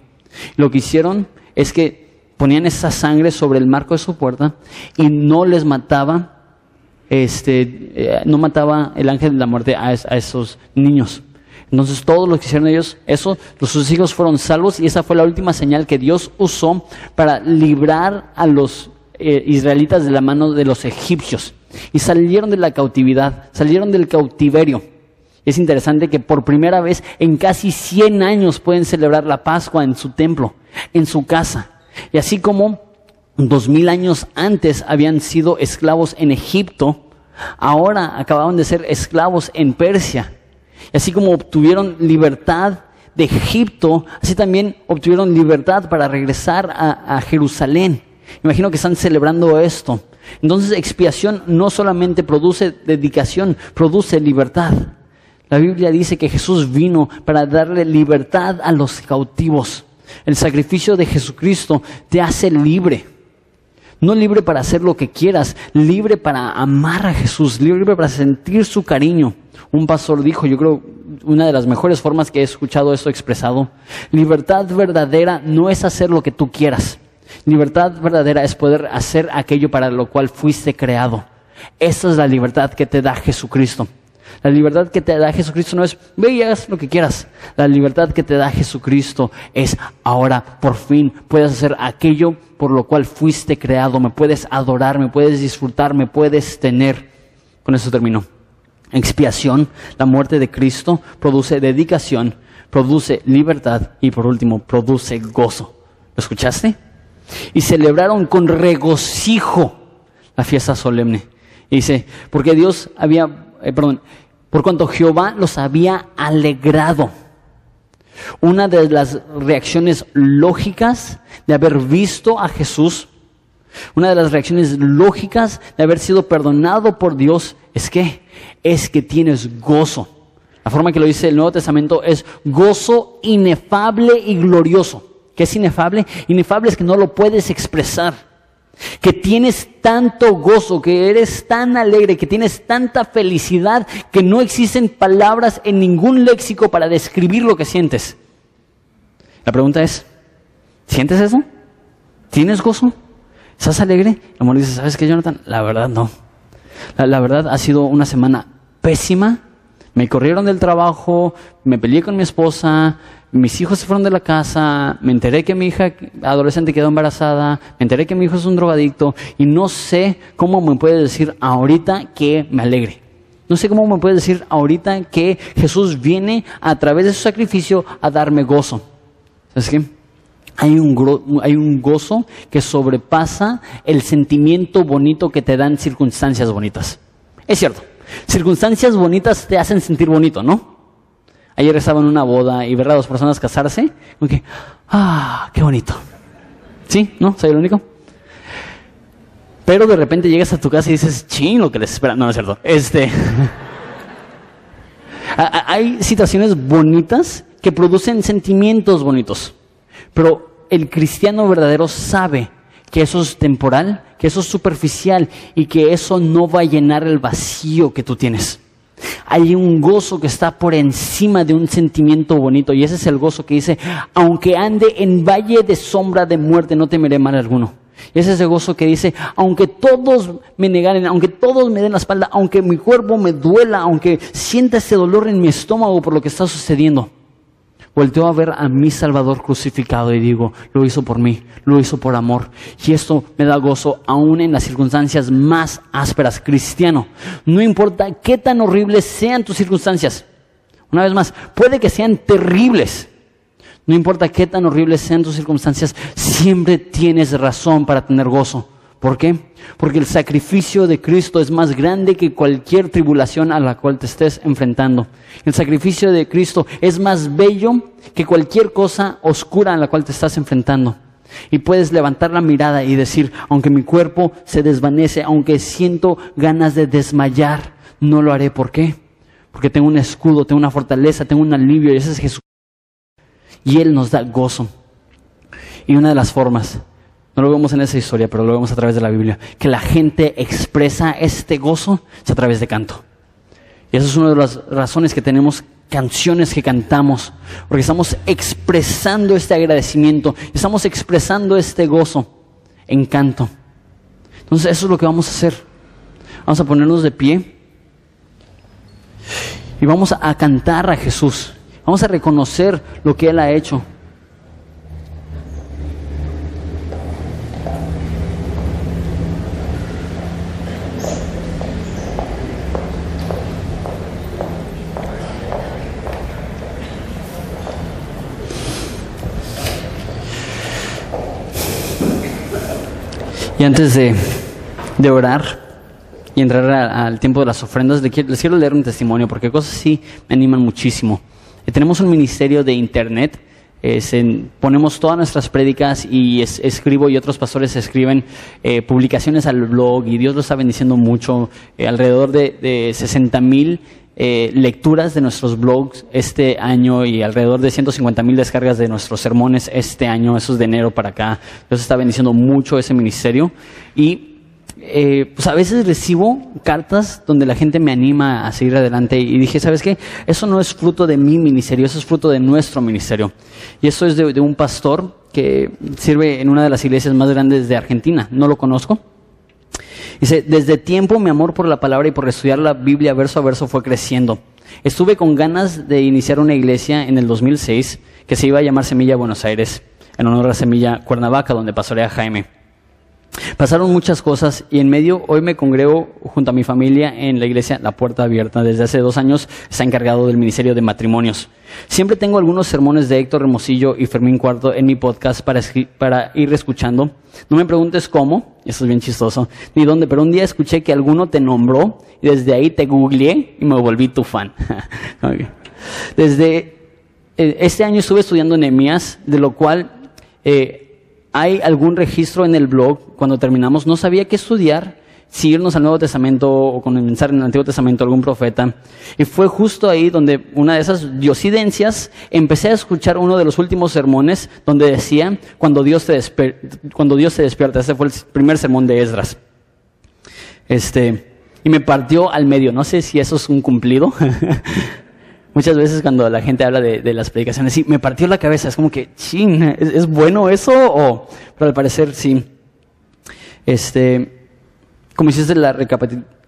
Lo que hicieron es que ponían esa sangre sobre el marco de su puerta y no les mataba, este, eh, no mataba el ángel de la muerte a, esos niños. Entonces todos los que hicieron ellos, eso, sus hijos fueron salvos y esa fue la última señal que Dios usó para librar a los eh, israelitas de la mano de los egipcios. Y salieron de la cautividad, salieron del cautiverio. Es interesante que por primera vez en casi 100 años pueden celebrar la Pascua en su templo, en su casa. Y así como dos mil años antes habían sido esclavos en Egipto, ahora acababan de ser esclavos en Persia. Y así como obtuvieron libertad de Egipto, así también obtuvieron libertad para regresar a, a Jerusalén. Imagino que están celebrando esto. Entonces expiación no solamente produce dedicación, produce libertad. La Biblia dice que Jesús vino para darle libertad a los cautivos. El sacrificio de Jesucristo te hace libre. No libre para hacer lo que quieras, libre para amar a Jesús, libre para sentir su cariño. Un pastor dijo, yo creo, una de las mejores formas que he escuchado esto expresado, libertad verdadera no es hacer lo que tú quieras. Libertad verdadera es poder hacer aquello para lo cual fuiste creado. Esa es la libertad que te da Jesucristo. La libertad que te da Jesucristo no es ve y haz lo que quieras. La libertad que te da Jesucristo es ahora por fin puedes hacer aquello por lo cual fuiste creado. Me puedes adorar, me puedes disfrutar, me puedes tener. Con eso termino. Expiación, la muerte de Cristo produce dedicación, produce libertad y por último produce gozo. ¿Lo escuchaste? Y celebraron con regocijo la fiesta solemne. Y dice, porque Dios había, eh, perdón, por cuanto Jehová los había alegrado. Una de las reacciones lógicas de haber visto a Jesús, una de las reacciones lógicas de haber sido perdonado por Dios es que es que tienes gozo. La forma que lo dice el Nuevo Testamento es gozo inefable y glorioso. ¿Qué es inefable? Inefable es que no lo puedes expresar que tienes tanto gozo, que eres tan alegre, que tienes tanta felicidad, que no existen palabras en ningún léxico para describir lo que sientes. La pregunta es, ¿sientes eso? ¿Tienes gozo? ¿Estás alegre? El amor dice, ¿sabes qué, Jonathan? La verdad no. La, la verdad ha sido una semana pésima. Me corrieron del trabajo, me peleé con mi esposa, mis hijos se fueron de la casa, me enteré que mi hija adolescente quedó embarazada, me enteré que mi hijo es un drogadicto y no sé cómo me puede decir ahorita que me alegre. No sé cómo me puede decir ahorita que Jesús viene a través de su sacrificio a darme gozo. ¿Sabes qué? Hay un, hay un gozo que sobrepasa el sentimiento bonito que te dan circunstancias bonitas. Es cierto, circunstancias bonitas te hacen sentir bonito, ¿no? Ayer estaba en una boda y ver a dos personas casarse, como que, ah, qué bonito. ¿Sí? ¿No? ¿Soy el único? Pero de repente llegas a tu casa y dices, ching, lo que les espera. No, no es cierto. Este. Hay situaciones bonitas que producen sentimientos bonitos. Pero el cristiano verdadero sabe que eso es temporal, que eso es superficial y que eso no va a llenar el vacío que tú tienes. Hay un gozo que está por encima de un sentimiento bonito y ese es el gozo que dice, aunque ande en valle de sombra de muerte, no temeré mal alguno. Y ese es el gozo que dice, aunque todos me negaren, aunque todos me den la espalda, aunque mi cuerpo me duela, aunque sienta ese dolor en mi estómago por lo que está sucediendo, Volteo a ver a mi Salvador crucificado y digo, lo hizo por mí, lo hizo por amor. Y esto me da gozo aún en las circunstancias más ásperas. Cristiano, no importa qué tan horribles sean tus circunstancias. Una vez más, puede que sean terribles. No importa qué tan horribles sean tus circunstancias, siempre tienes razón para tener gozo. ¿Por qué? Porque el sacrificio de Cristo es más grande que cualquier tribulación a la cual te estés enfrentando. El sacrificio de Cristo es más bello que cualquier cosa oscura a la cual te estás enfrentando. Y puedes levantar la mirada y decir, aunque mi cuerpo se desvanece, aunque siento ganas de desmayar, no lo haré. ¿Por qué? Porque tengo un escudo, tengo una fortaleza, tengo un alivio y ese es Jesús. Y Él nos da gozo. Y una de las formas no lo vemos en esa historia, pero lo vemos a través de la Biblia. Que la gente expresa este gozo a través de canto. Y esa es una de las razones que tenemos canciones que cantamos, porque estamos expresando este agradecimiento, estamos expresando este gozo en canto. Entonces eso es lo que vamos a hacer. Vamos a ponernos de pie y vamos a cantar a Jesús. Vamos a reconocer lo que Él ha hecho. Y antes de, orar y entrar al tiempo de las ofrendas, les quiero, leer un testimonio porque cosas así me animan muchísimo. Eh, tenemos un ministerio de internet, ponemos todas nuestras prédicas y escribo y otros pastores escriben eh, publicaciones al blog y Dios lo está bendiciendo mucho. Eh, alrededor de, de 60 mil eh, lecturas de nuestros blogs este año y alrededor de 150 mil descargas de nuestros sermones este año, eso es de enero para acá. Dios está bendiciendo mucho ese ministerio y eh, pues a veces recibo cartas donde la gente me anima a seguir adelante y dije, ¿sabes qué? Eso no es fruto de mi ministerio, eso es fruto de nuestro ministerio. Y eso es de un pastor que sirve en una de las iglesias más grandes de Argentina. No lo conozco, Dice, desde tiempo mi amor por la palabra y por estudiar la Biblia verso a verso fue creciendo. Estuve con ganas de iniciar una iglesia en el 2006 que se iba a llamar Semilla Buenos Aires, en honor a Semilla Cuernavaca, donde pastorea Jaime. Pasaron muchas cosas y en medio hoy me congrego junto a mi familia en la iglesia La Puerta Abierta. Desde hace dos años está encargado del Ministerio de Matrimonios. Siempre tengo algunos sermones de Héctor Hermosillo y Fermín Cuarto en mi podcast para, para ir escuchando. No me preguntes cómo, eso es bien chistoso, ni dónde, pero un día escuché que alguno te nombró y desde ahí te googleé y me volví tu fan. Desde eh, este año estuve estudiando Nehemías, de lo cual... Eh, hay algún registro en el blog cuando terminamos. No sabía qué estudiar, si irnos al Nuevo Testamento o comenzar en el Antiguo Testamento algún profeta. Y fue justo ahí donde una de esas diosidencias empecé a escuchar uno de los últimos sermones donde decía cuando Dios te, cuando Dios despierta. Ese fue el primer sermón de Esdras. Este, y me partió al medio. No sé si eso es un cumplido. Muchas veces cuando la gente habla de, las predicaciones, sí, me partió la cabeza, es como que, ching, ¿es, bueno eso? O, pero al parecer sí. Este, como hiciste la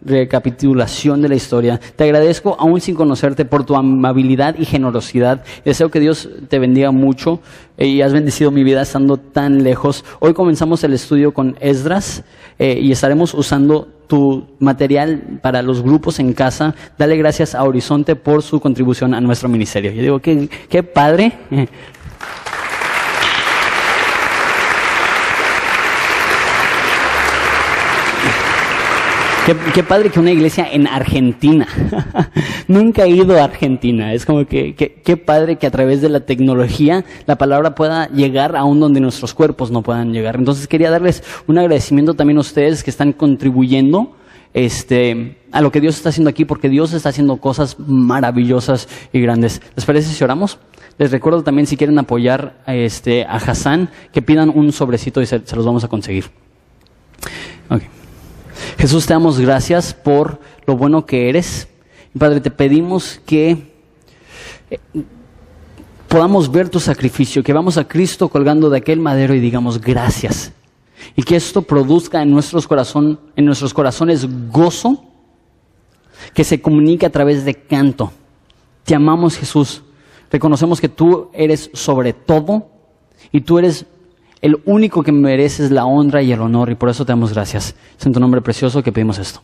recapitulación de la historia, te agradezco aún sin conocerte por tu amabilidad y generosidad. Deseo que Dios te bendiga mucho eh, y has bendecido mi vida estando tan lejos. Hoy comenzamos el estudio con Esdras eh, y estaremos usando tu material para los grupos en casa. Dale gracias a Horizonte por su contribución a nuestro ministerio. Yo digo, qué, qué padre. Qué, padre que una iglesia en Argentina. Nunca he ido a Argentina. Es como que qué padre que a través de la tecnología la palabra pueda llegar aún donde nuestros cuerpos no puedan llegar. Entonces quería darles un agradecimiento también a ustedes que están contribuyendo este, a lo que Dios está haciendo aquí, porque Dios está haciendo cosas maravillosas y grandes. ¿Les parece si oramos? Les recuerdo también si quieren apoyar este, a Hassan, que pidan un sobrecito y se, los vamos a conseguir. Okay. Jesús, te damos gracias por lo bueno que eres. Padre, te pedimos que eh, podamos ver tu sacrificio, que vamos a Cristo colgando de aquel madero y digamos gracias. Y que esto produzca en, nuestros en nuestros corazones gozo que se comunique a través de canto. Te amamos Jesús. Reconocemos que tú eres sobre todo y tú eres el único que mereces la honra y el honor y por eso te damos gracias. Es en tu nombre precioso que pedimos esto.